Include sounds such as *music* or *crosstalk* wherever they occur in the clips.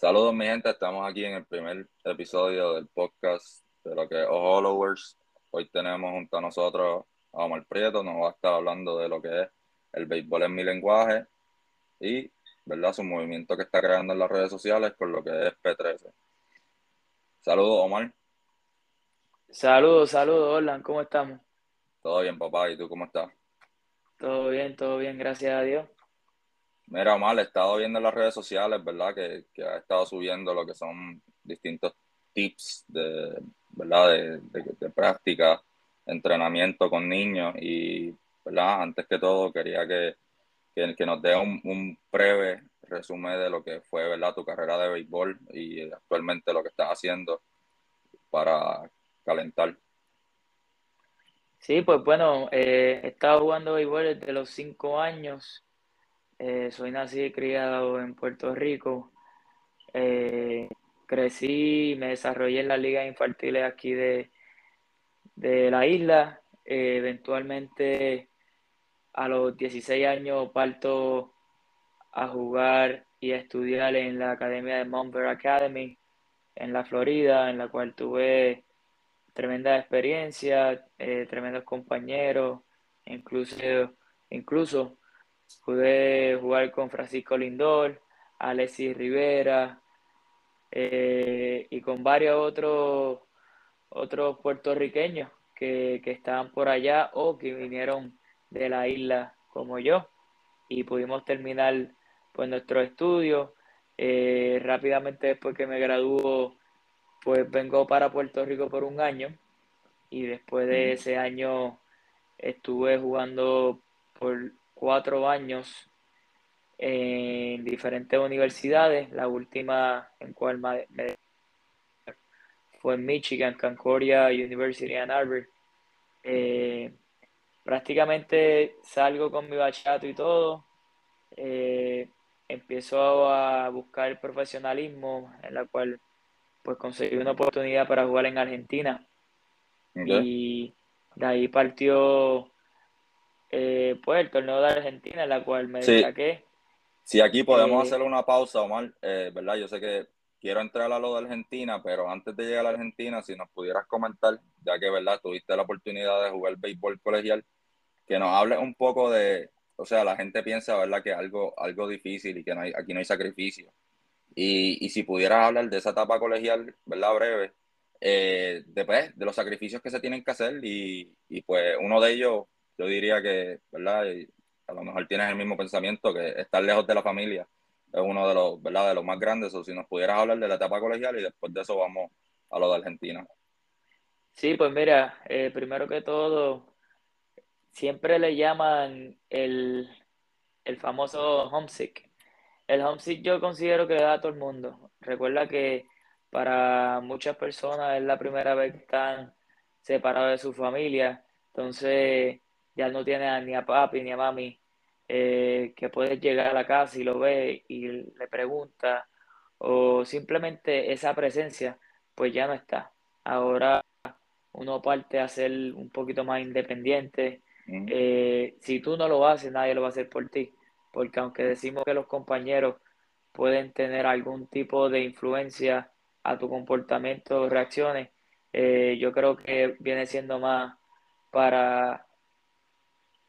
Saludos mi gente, estamos aquí en el primer episodio del podcast de lo que es Followers. Hoy tenemos junto a nosotros a Omar Prieto, nos va a estar hablando de lo que es el béisbol en mi lenguaje y ¿verdad? su movimiento que está creando en las redes sociales con lo que es P13. Saludos Omar. Saludos, saludos, hola, ¿cómo estamos? Todo bien papá, ¿y tú cómo estás? Todo bien, todo bien, gracias a Dios. Mira, Omar, he estado viendo en las redes sociales, ¿verdad? Que, que ha estado subiendo lo que son distintos tips de, ¿verdad? De, práctica, entrenamiento con niños y, ¿verdad? Antes que todo, quería que, que, nos dé un, un, breve resumen de lo que fue, ¿verdad? Tu carrera de béisbol y actualmente lo que estás haciendo para calentar. Sí, pues bueno, eh, he estado jugando béisbol desde los cinco años. Eh, soy nacido y criado en Puerto Rico. Eh, crecí, me desarrollé en las ligas infantiles aquí de, de la isla. Eh, eventualmente, a los 16 años, parto a jugar y a estudiar en la academia de Mount Academy en la Florida, en la cual tuve tremenda experiencia, tremendos compañeros, incluso, incluso Pude jugar con Francisco Lindor, Alexis Rivera eh, y con varios otros, otros puertorriqueños que, que estaban por allá o que vinieron de la isla como yo. Y pudimos terminar pues nuestro estudio. Eh, rápidamente después que me graduó, pues vengo para Puerto Rico por un año. Y después de ese año estuve jugando por cuatro años en diferentes universidades, la última en cual me, fue en Michigan, Concordia University Ann Arbor. Eh, prácticamente salgo con mi bachato y todo. Eh, empiezo a buscar el profesionalismo en la cual pues conseguí una oportunidad para jugar en Argentina. Y de ahí partió eh, pues el torneo de Argentina, en la cual me sí. destaqué. Sí, aquí podemos eh, hacer una pausa, Omar, eh, ¿verdad? Yo sé que quiero entrar a lo de Argentina, pero antes de llegar a Argentina, si nos pudieras comentar, ya que, ¿verdad? Tuviste la oportunidad de jugar béisbol colegial, que nos hables un poco de, o sea, la gente piensa, ¿verdad? Que es algo, algo difícil y que no hay, aquí no hay sacrificio. Y, y si pudieras hablar de esa etapa colegial, ¿verdad? Breve, eh, de, pues, de los sacrificios que se tienen que hacer y, y pues uno de ellos yo diría que, ¿verdad? a lo mejor tienes el mismo pensamiento, que estar lejos de la familia es uno de los, ¿verdad? De los más grandes, o si nos pudieras hablar de la etapa colegial y después de eso vamos a lo de Argentina. Sí, pues mira, eh, primero que todo, siempre le llaman el, el famoso homesick. El homesick yo considero que da a todo el mundo. Recuerda que para muchas personas es la primera vez que están separados de su familia. Entonces, ya no tiene ni a papi ni a mami, eh, que puedes llegar a la casa y lo ve y le pregunta, o simplemente esa presencia, pues ya no está. Ahora uno parte a ser un poquito más independiente. Eh, si tú no lo haces, nadie lo va a hacer por ti, porque aunque decimos que los compañeros pueden tener algún tipo de influencia a tu comportamiento o reacciones, eh, yo creo que viene siendo más para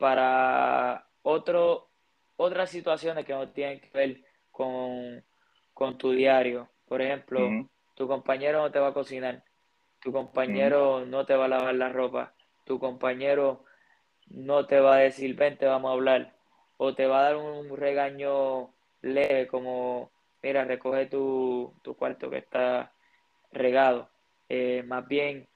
para otro, otras situaciones que no tienen que ver con, tu diario. Por ejemplo, tu compañero no te va a cocinar, tu compañero no te va a lavar la ropa, tu compañero no te va a decir, ven, te vamos a hablar, o te va a dar un regaño leve como, mira, recoge tu, cuarto que está regado. Eh, más bien,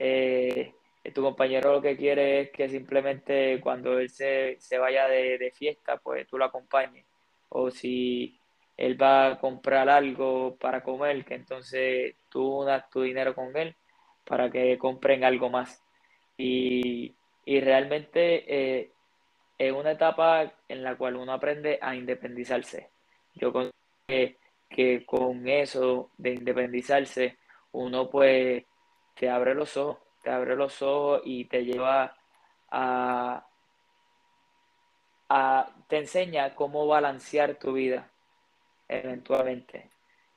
eh, tu compañero lo que quiere es que simplemente cuando él se, vaya de, fiesta, pues tú lo acompañes. O si él va a comprar algo para comer, que entonces tú unas tu dinero con él para que compren algo más. Y, realmente eh, es una etapa en la cual uno aprende a independizarse. Yo creo que, que con eso de independizarse, uno pues te abre los ojos te abre los ojos y te lleva a, te enseña cómo balancear tu vida eventualmente.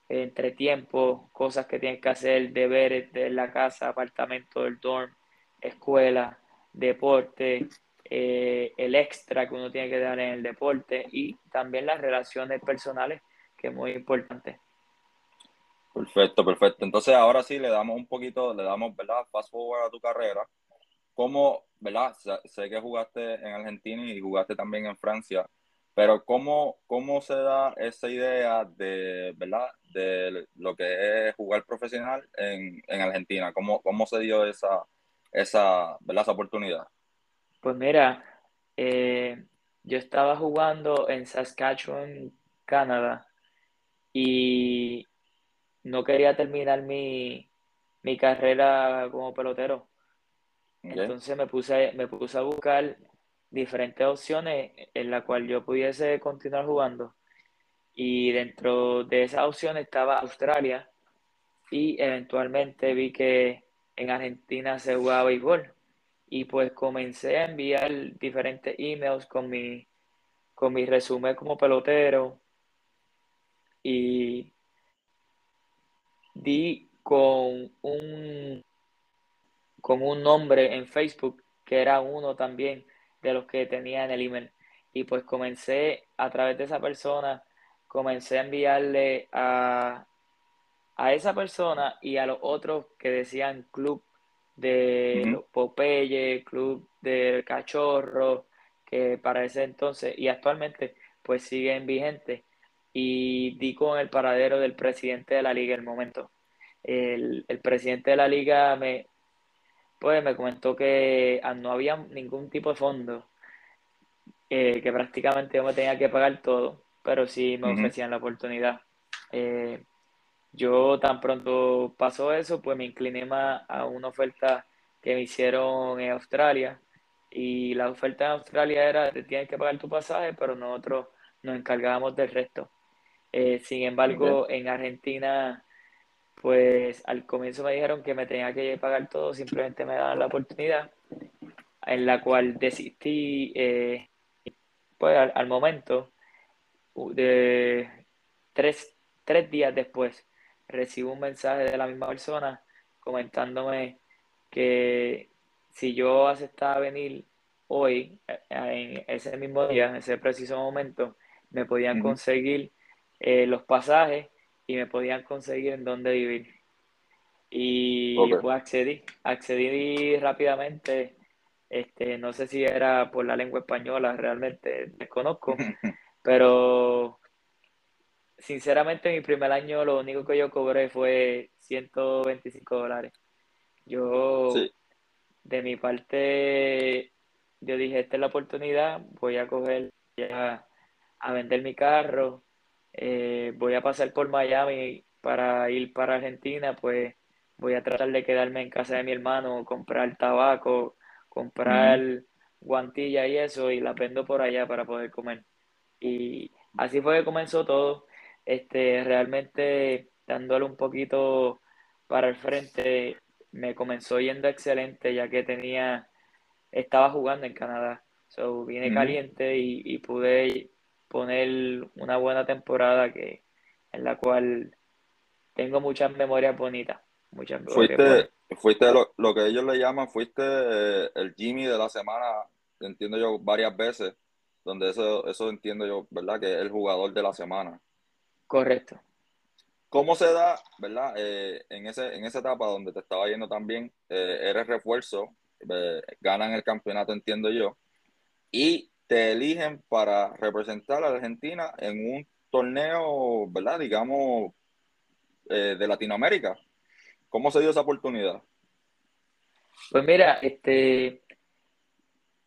entre tiempo, cosas que tienes que hacer, deberes de la casa, apartamento, del dorm, escuela, deporte, eh, el extra que uno tiene que dar en el deporte y también las relaciones personales, que es muy importante. Perfecto, perfecto. Entonces ahora sí le damos un poquito, le damos, ¿verdad? Fast forward a tu carrera. ¿Cómo, ¿verdad? Sé que jugaste en Argentina y jugaste también en Francia, pero ¿cómo, cómo se da esa idea de, ¿verdad? De lo que es jugar profesional en, en Argentina? ¿Cómo, ¿Cómo se dio esa, esa, ¿verdad? esa oportunidad? Pues mira, eh, yo estaba jugando en Saskatchewan, Canadá, y no quería terminar mi, mi carrera como pelotero. Entonces me puse, me puse a buscar diferentes opciones en las cuales yo pudiese continuar jugando. Y dentro de esas opciones estaba Australia y eventualmente vi que en Argentina se jugaba béisbol. Y pues comencé a enviar diferentes emails con mi, con mi resumen como pelotero. Y di con un, con un nombre en Facebook que era uno también de los que tenía en el email. Y pues comencé a través de esa persona, comencé a enviarle a, a esa persona y a los otros que decían club de Popeye, club del cachorro, que para ese entonces y actualmente pues siguen vigentes y di con el paradero del presidente de la liga en el momento. El, presidente de la liga me, pues, me comentó que ah, no había ningún tipo de fondo, eh, que prácticamente yo me tenía que pagar todo, pero sí me ofrecían la oportunidad. Eh, yo tan pronto pasó eso, pues me incliné más a una oferta que me hicieron en Australia y la oferta en Australia era, te tienes que pagar tu pasaje, pero nosotros nos encargábamos del resto. Eh, sin embargo, en Argentina, pues al comienzo me dijeron que me tenía que pagar todo, simplemente me daban la oportunidad, en la cual desistí, eh, pues al, momento, de tres, tres días después, recibo un mensaje de la misma persona comentándome que si yo aceptaba venir hoy, eh, en ese mismo día, en ese preciso momento, me podían conseguir eh, los pasajes y me podían conseguir en dónde vivir. Y pues accedí, accedí rápidamente. Este, no sé si era por la lengua española, realmente desconozco, *laughs* pero sinceramente mi primer año lo único que yo cobré fue 125 dólares. Yo, de mi parte, yo dije, esta es la oportunidad, voy a coger ya a vender mi carro, eh, voy a pasar por Miami para ir para Argentina, pues voy a tratar de quedarme en casa de mi hermano, comprar tabaco, comprar guantilla y eso, y la vendo por allá para poder comer. Y así fue que comenzó todo, este, realmente dándole un poquito para el frente, me comenzó yendo excelente, ya que tenía, estaba jugando en Canadá, so vine caliente y, y pude poner una buena temporada que en la cual tengo muchas memorias bonitas. Muchas fuiste, fuiste lo, que ellos le llaman, fuiste eh, el Jimmy de la semana, entiendo yo varias veces, donde eso, eso entiendo yo, ¿verdad? Que es el jugador de la semana. Correcto. ¿Cómo se da, verdad? Eh, en, ese, en esa etapa donde te estaba yendo también, eh, eres refuerzo, ganan el campeonato, entiendo yo, y te eligen para representar a Argentina en un torneo, ¿verdad? Digamos, eh, de Latinoamérica. ¿Cómo se dio esa oportunidad? Pues mira, este,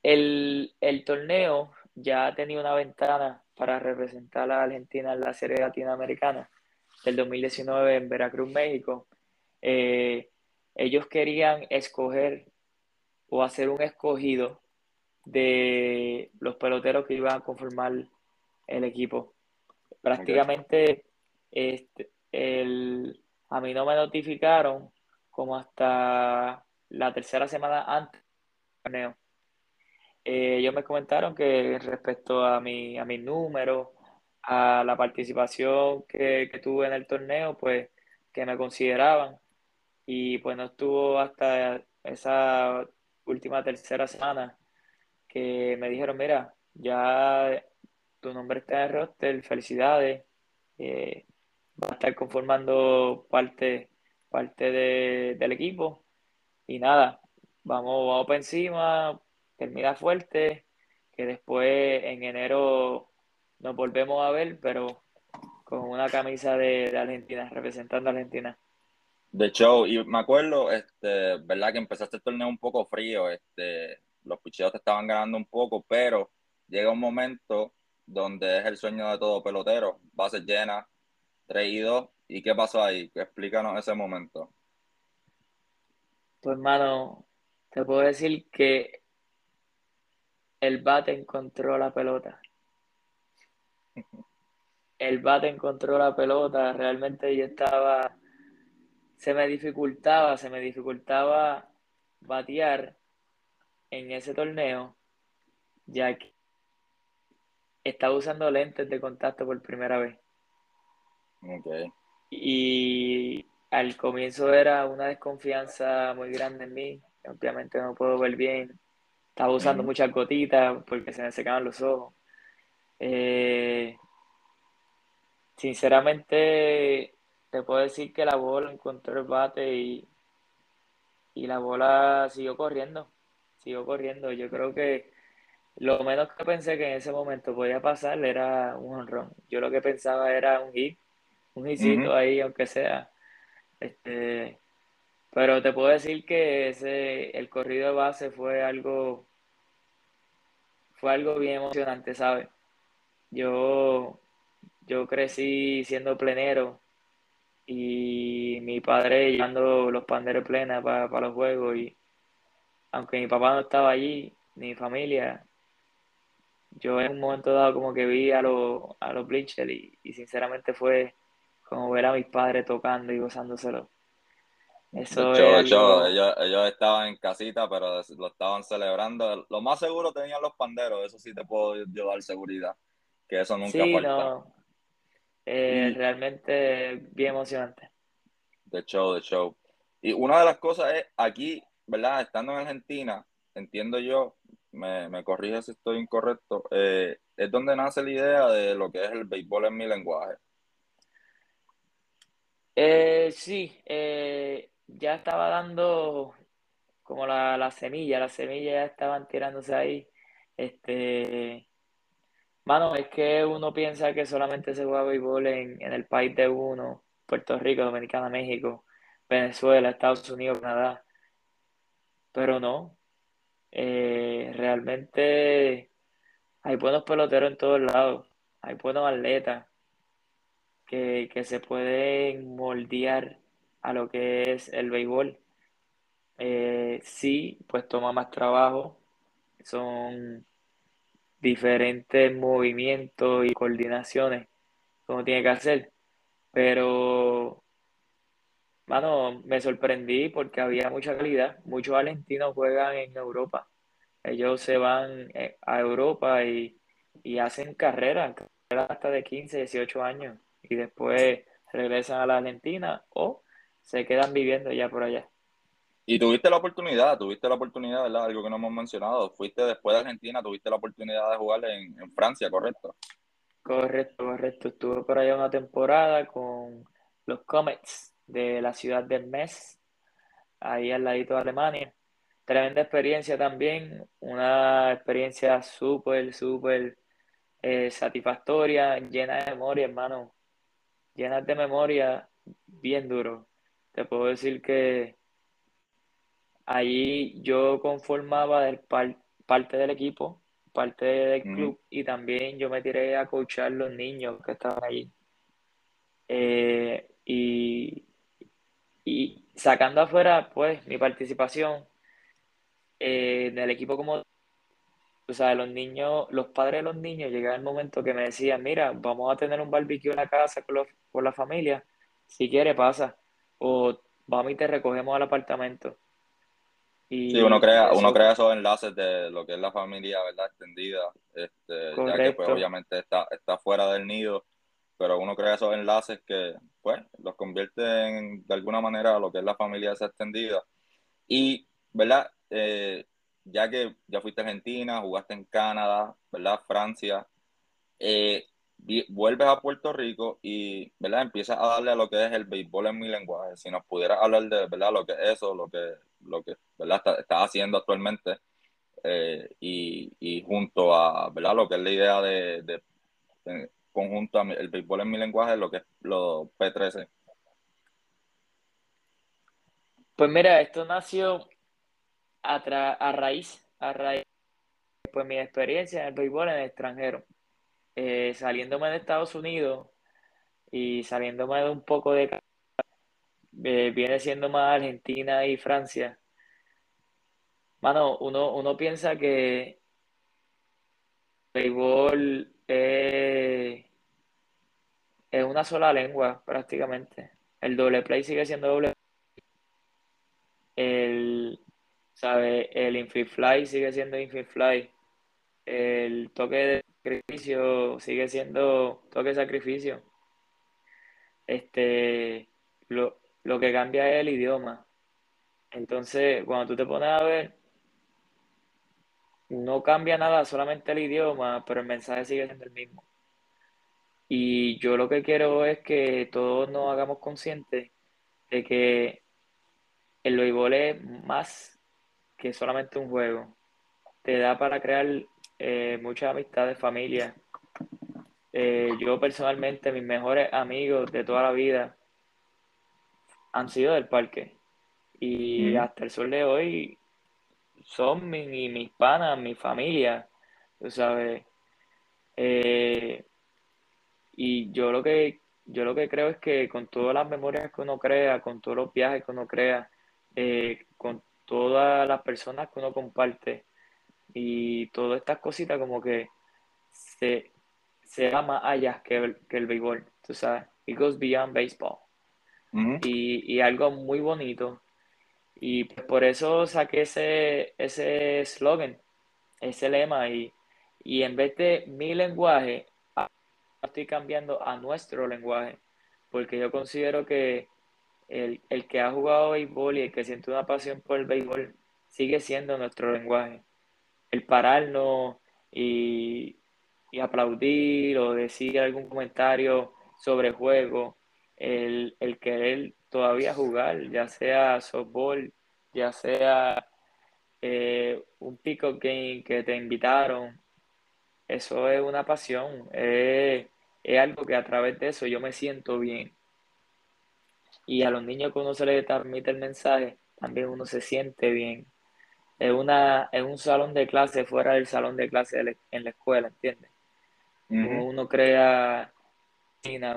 el, torneo ya tenido una ventana para representar a Argentina en la serie latinoamericana del 2019 en Veracruz, México. Eh, ellos querían escoger o hacer un escogido de los peloteros que iban a conformar el equipo. Prácticamente este, el, a mí no me notificaron como hasta la tercera semana antes del torneo. Eh, ellos me comentaron que respecto a mi, a mis números, a la participación que, que tuve en el torneo, pues que me consideraban y pues no estuvo hasta esa última tercera semana que me dijeron, mira, ya tu nombre está en el roster, felicidades, eh, va a estar conformando parte, parte del equipo y nada, vamos, vamos para encima, termina fuerte, que después en enero nos volvemos a ver, pero con una camisa de, Argentina, representando a Argentina. De show, y me acuerdo, este, verdad que empezaste el torneo un poco frío, este, los picheos te estaban ganando un poco, pero llega un momento donde es el sueño de todo pelotero, base llena, 3 y 2, ¿y qué pasó ahí? Explícanos ese momento. Pues hermano, te puedo decir que el bate encontró la pelota. *laughs* El bate encontró la pelota, realmente yo estaba, se me dificultaba, se me dificultaba batear en ese torneo, ya que estaba usando lentes de contacto por primera vez. Okay. Y al comienzo era una desconfianza muy grande en mí. Obviamente no puedo ver bien. Estaba usando muchas gotitas porque se me secaban los ojos. Eh, sinceramente, te puedo decir que la bola encontró el bate y, y la bola siguió corriendo. Siguió corriendo. Yo creo que lo menos que pensé que en ese momento podía pasar era un honrón. Yo lo que pensaba era un hit, un hitcito ahí, aunque sea. Este, pero te puedo decir que ese, el corrido de base fue algo, fue algo bien emocionante, ¿sabes? Yo, yo crecí siendo plenero y mi padre llevando los panderos plenas para los juegos y aunque mi papá no estaba allí, ni mi familia, yo en un momento dado como que vi a, los a los Bleachers y, sinceramente fue como ver a mis padres tocando y gozándoselo. Eso hecho, ellos, ellos, estaban en casita, pero lo estaban celebrando. Lo más seguro tenían los panderos, eso sí te puedo yo dar seguridad, que eso nunca sí, No. Eh, realmente bien emocionante. De show, de show. Y una de las cosas es, aquí, ¿verdad? Estando en Argentina, entiendo yo, me, me corrige si estoy incorrecto, eh, es donde nace la idea de lo que es el béisbol en mi lenguaje. Eh, sí, eh, ya estaba dando como la, la semilla, las semillas ya estaban tirándose ahí. Este, mano, es que uno piensa que solamente se juega béisbol en, en el país de uno, Puerto Rico, Dominicana, México, Venezuela, Estados Unidos, Canadá. Pero no, eh, realmente hay buenos peloteros en todos lados, hay buenos atletas que, se pueden moldear a lo que es el béisbol. Eh, sí, pues toma más trabajo, son diferentes movimientos y coordinaciones como tiene que hacer, pero Mano, me sorprendí porque había mucha calidad. Muchos argentinos juegan en Europa. Ellos se van eh, a Europa y, hacen carreras, hasta de 15, 18 años. Y después regresan a la Argentina o se quedan viviendo ya por allá. Y tuviste la oportunidad, tuviste la oportunidad, ¿verdad? Algo que no hemos mencionado. Fuiste después de Argentina, tuviste la oportunidad de jugar en, en Francia, ¿correcto? Correcto, correcto. Estuve por allá una temporada con los Comets de la ciudad de Metz, ahí al ladito de Alemania. Tremenda experiencia también, una experiencia súper, súper eh, satisfactoria, llena de memoria, hermano. Llena de memoria, bien duro. Te puedo decir que allí yo conformaba del parte del equipo, parte del club, y también yo me tiré a coachar los niños que estaban allí. Eh, y y sacando afuera, pues, mi participación eh, en el equipo como, o sea, los niños, los padres de los niños, llegaba el momento que me decían, mira, vamos a tener un barbecue en la casa con, con la familia, si quiere pasa, o vamos y te recogemos al apartamento. Y sí, uno crea, uno crea esos enlaces de lo que es la familia, ¿verdad? Extendida, este, ya que pues obviamente está, está fuera del nido, pero uno crea esos enlaces que, pues, los convierte en, de alguna manera, lo que es la familia esa extendida. Y, ¿verdad? Eh, ya que ya fuiste a Argentina, jugaste en Canadá, ¿verdad? Francia, eh, vuelves a Puerto Rico y, ¿verdad? Empiezas a darle a lo que es el béisbol en mi lenguaje. Si nos pudieras hablar de, ¿verdad? Lo que es eso, lo que, lo que ¿verdad? Estás haciendo actualmente eh, y, junto a, ¿verdad? Lo que es la idea de, de, conjunto a el béisbol en mi lenguaje, lo que es los P13. Pues mira, esto nació a, a raíz, a raíz, pues mi experiencia en el béisbol en el extranjero. Eh, saliéndome de Estados Unidos y saliéndome de un poco de... Eh, viene siendo más Argentina y Francia. Mano, uno, uno piensa que el béisbol es una sola lengua prácticamente. El doble play sigue siendo doble. El, ¿sabe? El infield fly sigue siendo infield fly. El toque de sacrificio sigue siendo toque sacrificio. Este, lo, que cambia es el idioma. Entonces, cuando tú te pones a ver, no cambia nada, solamente el idioma, pero el mensaje sigue siendo el mismo. Y yo lo que quiero es que todos nos hagamos conscientes de que el béisbol es más que solamente un juego. Te da para crear eh, muchas amistades, familia. Eh, yo personalmente, mis mejores amigos de toda la vida han sido del parque. Y hasta el sol de hoy son mi, mis panas, mi familia, tú sabes. Eh, y yo lo que yo lo que creo es que con todas las memorias que uno crea, con todos los viajes que uno crea, con todas las personas que uno comparte, y todas estas cositas como que se, se va más allá que el, que el béisbol, tú sabes, it goes beyond baseball. y, y, algo muy bonito. Y pues por eso saqué ese, ese slogan, ese lema, y, y en vez de mi lenguaje, estoy cambiando a nuestro lenguaje, porque yo considero que el, el que ha jugado béisbol y el que siente una pasión por el béisbol sigue siendo nuestro lenguaje. El pararnos y, aplaudir o decir algún comentario sobre el juego, el, querer todavía jugar, ya sea softball, ya sea eh, un pico game que te invitaron, eso es una pasión, es, es algo que a través de eso yo me siento bien. Y a los niños que uno se les transmite el mensaje, también uno se siente bien es, una, es un salón de clase fuera del salón de clase en la escuela, ¿entiendes? Uno crea,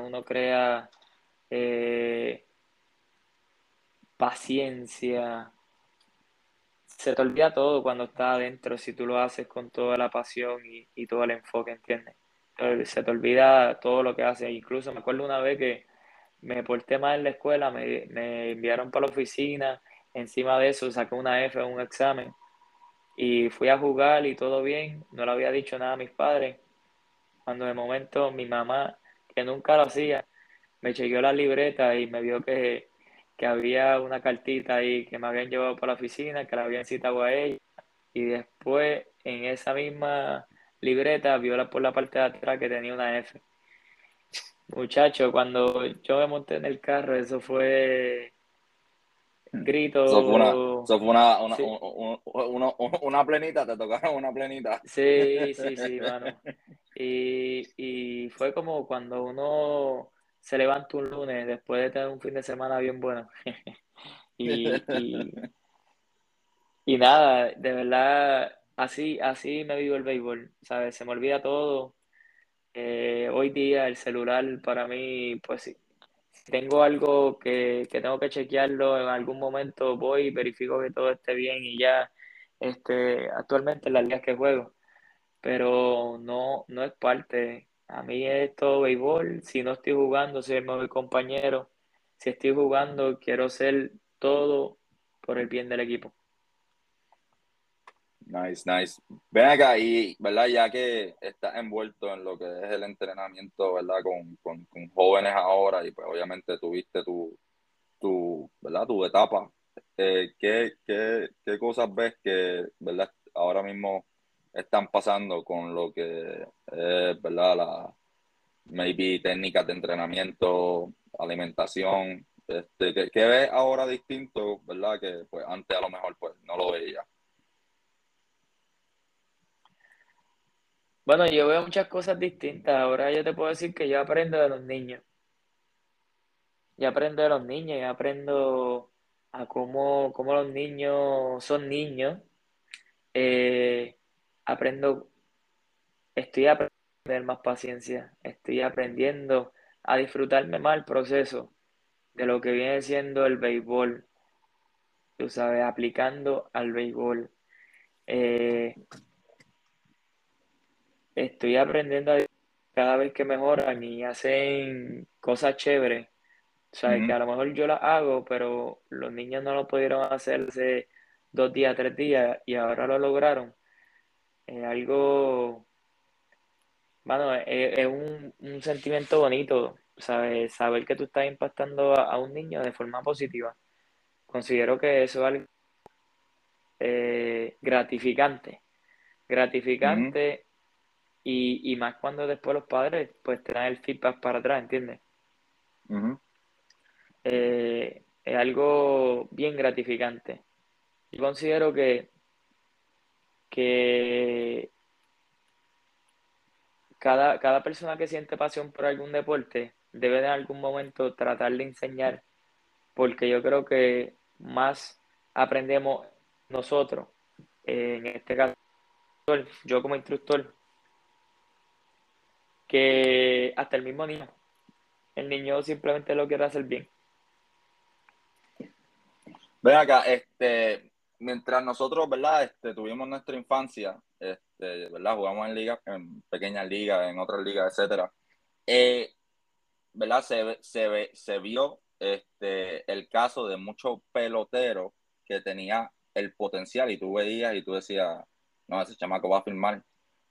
uno crea eh, paciencia. Se te olvida todo cuando estás adentro si tú lo haces con toda la pasión y, todo el enfoque, ¿entiendes? Se te olvida todo lo que haces. Incluso me acuerdo una vez que me porté mal en la escuela, me, me enviaron para la oficina Encima de eso saqué una F en un examen y fui a jugar y todo bien. No le había dicho nada a mis padres. Cuando de momento mi mamá, que nunca lo hacía, me chequeó la libreta y me vio que, había una cartita ahí que me habían llevado para la oficina, que la habían citado a ella. Y después en esa misma libreta vio por la parte de atrás que tenía una F. Muchacho, cuando yo me monté en el carro, eso fue grito. Eso fue una, una, una, plenita, te tocaron una plenita. Sí, sí, sí, mano. Y, y fue como cuando uno se levanta un lunes después de tener un fin de semana bien bueno. *laughs* y, y, nada, de verdad, así, así me vivo el béisbol, ¿sabes? Se me olvida todo. Eh, hoy día el celular para mí, pues sí, tengo algo que, tengo que chequearlo en algún momento, voy, verifico que todo esté bien y ya, este, actualmente en las ligas que juego, pero no, no es parte. A mí es todo béisbol, si no estoy jugando, soy el mejor compañero, si estoy jugando, quiero ser todo por el bien del equipo. Nice, nice. Ven acá y, ¿verdad? Ya que estás envuelto en lo que es el entrenamiento, ¿verdad? Con, con, con jóvenes ahora y pues obviamente tuviste tu, tu, ¿verdad? Tu etapa. Eh, ¿qué, qué, qué cosas ves que, ¿verdad? Ahora mismo están pasando con lo que es, ¿verdad? La, maybe técnicas de entrenamiento, alimentación, este, ¿qué, qué ves ahora distinto, ¿verdad? Que pues antes a lo mejor pues no lo veía. Bueno, yo veo muchas cosas distintas. Ahora yo te puedo decir que yo aprendo de los niños. Yo aprendo de los niños, yo aprendo a cómo, cómo los niños son niños. Eh, aprendo, estoy aprendiendo a tener más paciencia, estoy aprendiendo a disfrutarme más el proceso de lo que viene siendo el béisbol, tú sabes, aplicando al béisbol. Eh, estoy aprendiendo a cada vez que mejoran y hacen cosas chéveres. O sea, que a lo mejor yo las hago, pero los niños no lo pudieron hacer hace dos días, tres días y ahora lo lograron. Es algo, bueno, es, un, sentimiento bonito, ¿sabes? Saber que tú estás impactando a, un niño de forma positiva. Considero que eso es algo eh, gratificante. Gratificante y, más cuando después los padres pues te dan el feedback para atrás, ¿entiendes? Eh, es algo bien gratificante. Yo considero que, que cada, cada persona que siente pasión por algún deporte debe en algún momento tratar de enseñar, porque yo creo que más aprendemos nosotros, eh, en este caso, yo como instructor, que hasta el mismo niño. El niño simplemente lo quiere hacer bien. Ven acá, este, mientras nosotros, ¿verdad? Este, tuvimos nuestra infancia, este, ¿verdad? Jugamos en ligas, en pequeñas ligas, en otras ligas, etcétera. Eh, ¿Verdad? Se, se, se vio este, el caso de muchos peloteros que tenía el potencial y tú veías y tú decías, no, ese chamaco va a firmar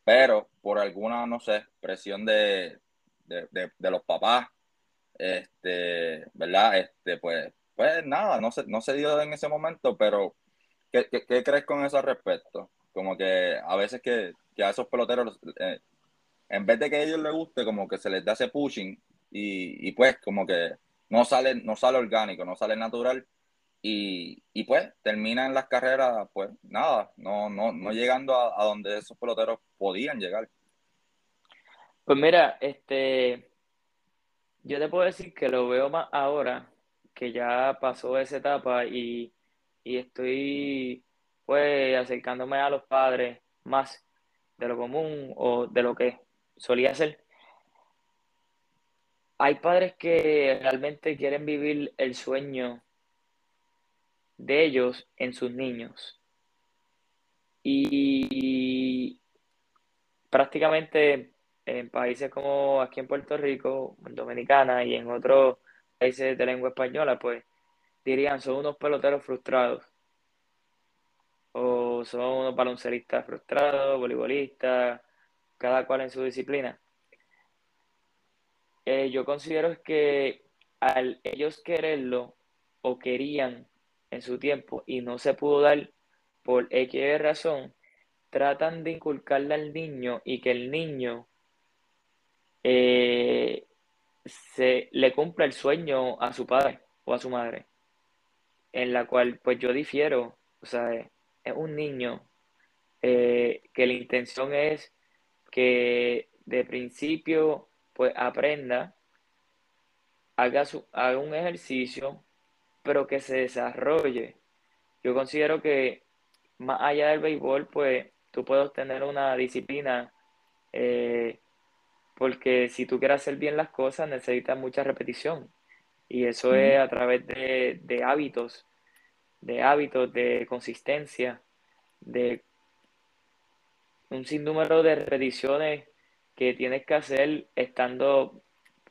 pero por alguna, no sé, presión de, los papás, este, ¿verdad? Este, pues, pues nada, no se, no se dio en ese momento, pero ¿qué, crees con eso al respecto? Como que a veces que, a esos peloteros, eh, en vez de que a ellos les guste, como que se les da ese pushing y, pues como que no sale, no sale orgánico, no sale natural y, y, pues terminan las carreras, pues nada, no, no, no llegando a, donde esos peloteros podían llegar. Pues mira, este, yo te puedo decir que lo veo más ahora, que ya pasó esa etapa y, y estoy pues acercándome a los padres más de lo común o de lo que solía ser. Hay padres que realmente quieren vivir el sueño de ellos en sus niños. Y prácticamente en países como aquí en Puerto Rico, en Dominicana y en otros países de lengua española, pues dirían son unos peloteros frustrados. O son unos baloncelistas frustrados, voleibolistas, cada cual en su disciplina. Eh, yo considero que al ellos quererlo o querían en su tiempo y no se pudo dar por X razón, tratan de inculcarle al niño y que el niño eh, se le cumpla el sueño a su padre o a su madre, en la cual pues yo difiero, o sea, es un niño eh, que la intención es que de principio pues aprenda, haga, su, haga un ejercicio, pero que se desarrolle. Yo considero que más allá del béisbol, pues tú puedes tener una disciplina, eh, porque si tú quieres hacer bien las cosas necesitas mucha repetición. Y eso es a través de, hábitos, de hábitos, de consistencia, de un sinnúmero de repeticiones que tienes que hacer estando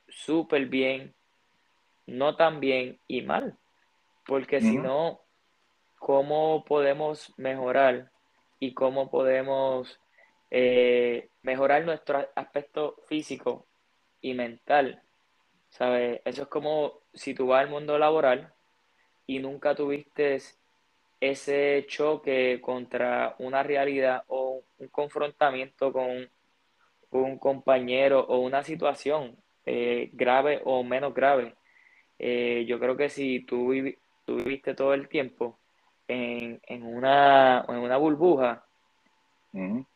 súper bien, no tan bien y mal porque si no, ¿cómo podemos mejorar y cómo podemos eh, mejorar nuestro aspecto físico y mental. ¿Sabes? Eso es como si tú vas al mundo laboral y nunca tuviste ese choque contra una realidad o un confrontamiento con un compañero o una situación eh, grave o menos grave. Eh, yo creo que si tú, viviste todo el tiempo en, una, en una burbuja,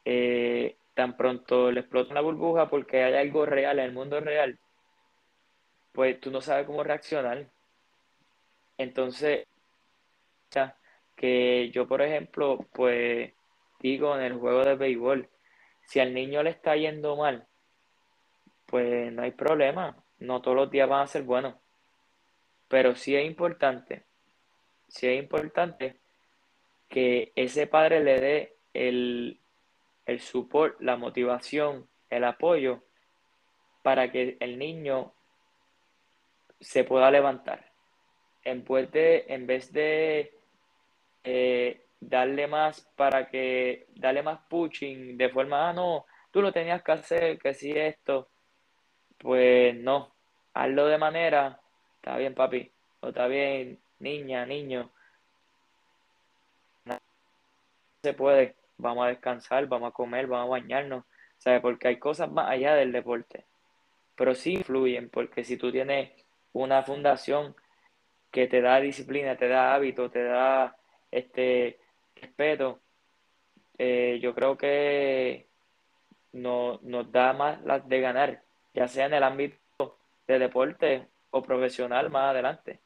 eh, tan pronto le explota una burbuja porque hay algo real en el mundo real, pues tú no sabes cómo reaccionar. Entonces, que yo, por ejemplo, pues digo en el juego de béisbol, si al niño le está yendo mal, pues no hay problema, no todos los días van a ser buenos, pero sí es importante, sí es importante que ese padre le dé el, el la motivación, el apoyo para que el niño se pueda levantar. En vez de, en vez de eh, darle más para que, darle más pushing de forma, ah, no, tú lo tenías que hacer, que si esto, pues no, hazlo de manera, está bien papi, o está bien niña, niño, no se puede, vamos a descansar, vamos a comer, vamos a bañarnos, ¿sabes? Porque hay cosas más allá del deporte, pero sí influyen, porque si tú tienes una fundación que te da disciplina, te da hábito, te da este respeto, eh, yo creo que no, nos da más las de ganar, ya sea en el ámbito de deporte o profesional más adelante.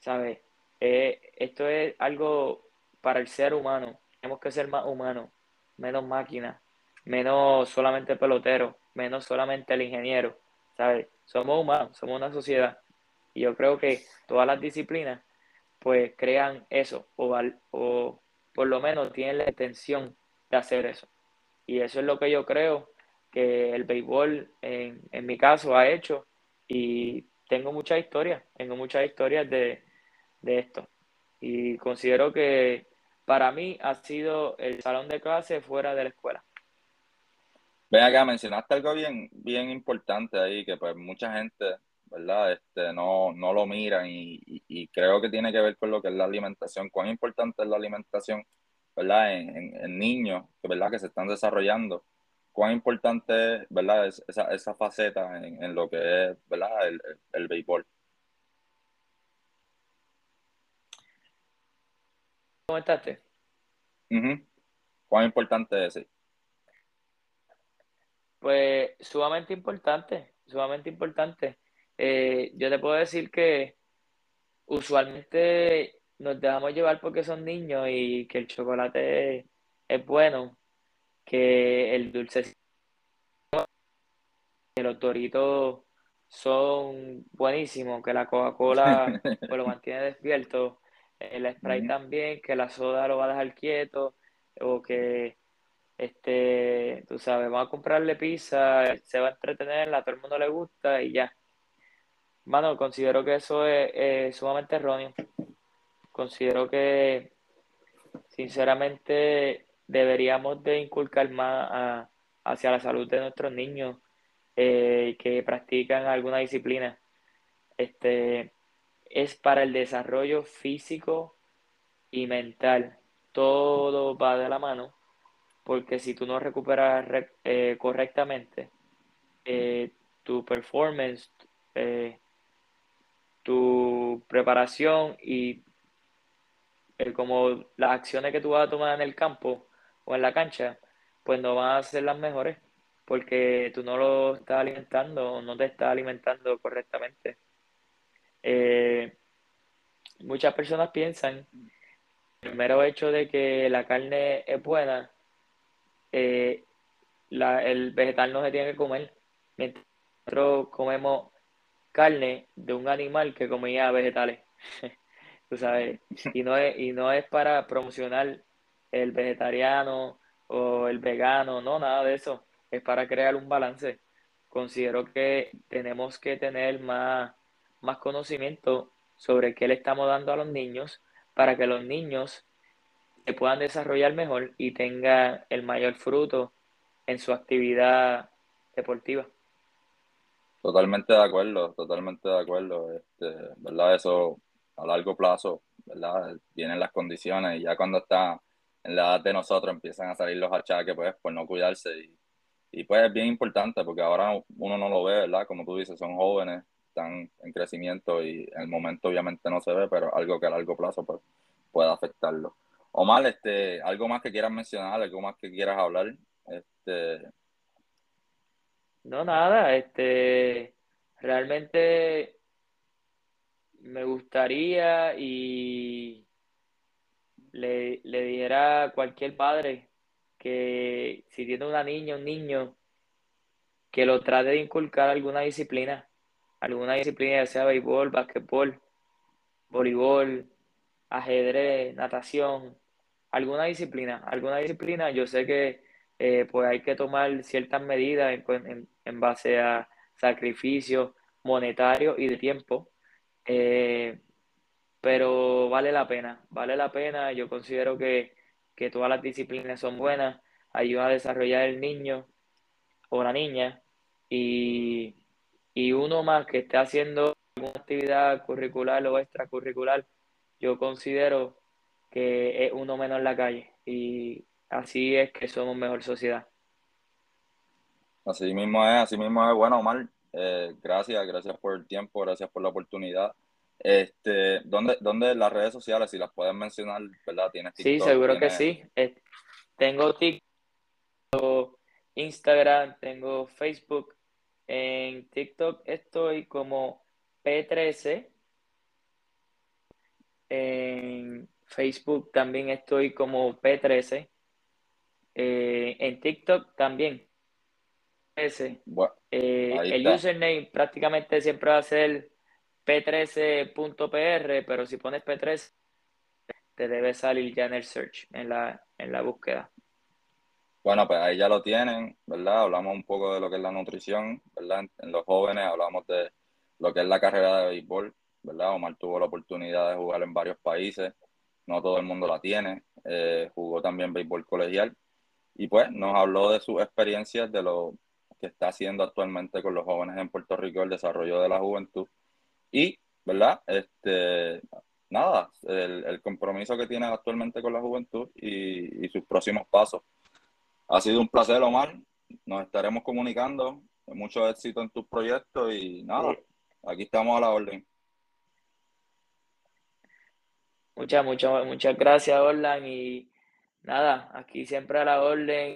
¿Sabes? Eh, esto es algo para el ser humano. Tenemos que ser más humanos, menos máquina, menos solamente pelotero, menos solamente el ingeniero. ¿Sabes? Somos humanos, somos una sociedad. Y yo creo que todas las disciplinas pues crean eso o, o por lo menos tienen la intención de hacer eso. Y eso es lo que yo creo que el béisbol en, en mi caso ha hecho y tengo muchas historias, tengo muchas historias de, de esto. Y considero que para mí ha sido el salón de clase fuera de la escuela. Ven acá, mencionaste algo bien, bien importante ahí, que pues mucha gente ¿verdad? Este, no, no lo miran y, y, creo que tiene que ver con lo que es la alimentación. ¿Cuán importante es la alimentación, ¿verdad? En, en, niños, ¿verdad? Que se están desarrollando. ¿Cuán importante es, ¿verdad? Es, esa, esa faceta en, en, lo que es, ¿verdad? El, el, béisbol. ¿Comentaste? ¿Cuán importante es? Pues sumamente importante, sumamente importante. Eh, yo te puedo decir que usualmente nos dejamos llevar porque son niños y que el chocolate es, bueno, que el dulce, que los doritos son buenísimos, que la Coca-Cola *laughs* pues, lo mantiene despierto, el spray también, que la soda lo va a dejar quieto, o que este, tú sabes, vamos a comprarle pizza, se va a entretener, a todo el mundo le gusta y ya. Mano, considero que eso es, sumamente erróneo. Considero que, sinceramente, deberíamos de inculcar más hacia la salud de nuestros niños eh, que practican alguna disciplina. Este, es para el desarrollo físico y mental. Todo va de la mano, porque si tú no recuperas eh, correctamente eh, tu performance, tu preparación y como las acciones que tú vas a tomar en el campo o en la cancha, pues no van a ser las mejores porque tú no lo estás alimentando no te estás alimentando correctamente. Eh, muchas personas piensan el mero hecho de que la carne es buena, eh, el vegetal no se tiene que comer. Mientras comemos carne de un animal que comía vegetales. *laughs* Tú sabes, y no es, y no es para promocionar el vegetariano o el vegano, no, nada de eso. Es para crear un balance. Considero que tenemos que tener más, más conocimiento sobre qué le estamos dando a los niños para que los niños se puedan desarrollar mejor y tengan el mayor fruto en su actividad deportiva. Totalmente de acuerdo, totalmente de acuerdo. Este, ¿verdad? Eso a largo plazo, ¿verdad? Vienen las condiciones y ya cuando está en la edad de nosotros empiezan a salir los achaques, pues, por no cuidarse. Y, y pues es bien importante porque ahora uno no lo ve, ¿verdad? Como tú dices, son jóvenes, están en crecimiento y en el momento obviamente no se ve, pero algo que a largo plazo pues, puede afectarlo. Omar, este, algo más que quieras mencionar, algo más que quieras hablar. Este... No, nada, este, realmente me gustaría y le, le dijera a cualquier padre que si tiene una niña, un niño, que lo trate de inculcar alguna disciplina, alguna disciplina, ya sea béisbol, básquetbol, voleibol, ajedrez, natación, alguna disciplina, alguna disciplina. Yo sé que eh, pues hay que tomar ciertas medidas en, en, base a sacrificio monetario y de tiempo, eh, pero vale la pena, vale la pena. Yo considero que, que todas las disciplinas son buenas, ayudan a desarrollar el niño o la niña y, y uno más que esté haciendo alguna actividad curricular o extracurricular, yo considero que es uno menos en la calle y así es que somos mejor sociedad. Así mismo es, así mismo es. Bueno, Omar, eh, gracias, gracias por el tiempo, gracias por la oportunidad. Este, ¿dónde, ¿Dónde las redes sociales, si las puedes mencionar, verdad? ¿Tienes TikTok? Sí, seguro que sí. tengo TikTok, Instagram, tengo Facebook. En TikTok estoy como P13. En Facebook también estoy como P13. Eh, en TikTok también. Ese. Eh, el username prácticamente siempre va a ser p13.pr, pero si pones p13 te debe salir ya en el search, en la, en la búsqueda. Bueno, pues ahí ya lo tienen, ¿verdad? Hablamos un poco de lo que es la nutrición, ¿verdad? En los jóvenes hablamos de lo que es la carrera de béisbol, ¿verdad? Omar tuvo la oportunidad de jugar en varios países, no todo el mundo la tiene, eh, jugó también béisbol colegial y pues nos habló de sus experiencias, de lo que está haciendo actualmente con los jóvenes en Puerto Rico, el desarrollo de la juventud y, ¿verdad? Este, nada, el, compromiso que tiene actualmente con la juventud y, sus próximos pasos. Ha sido un placer, Omar. Nos estaremos comunicando. Mucho éxito en tus proyectos y nada, aquí estamos a la orden. Muchas, muchas, muchas gracias, Orlan. Y nada, aquí siempre a la orden.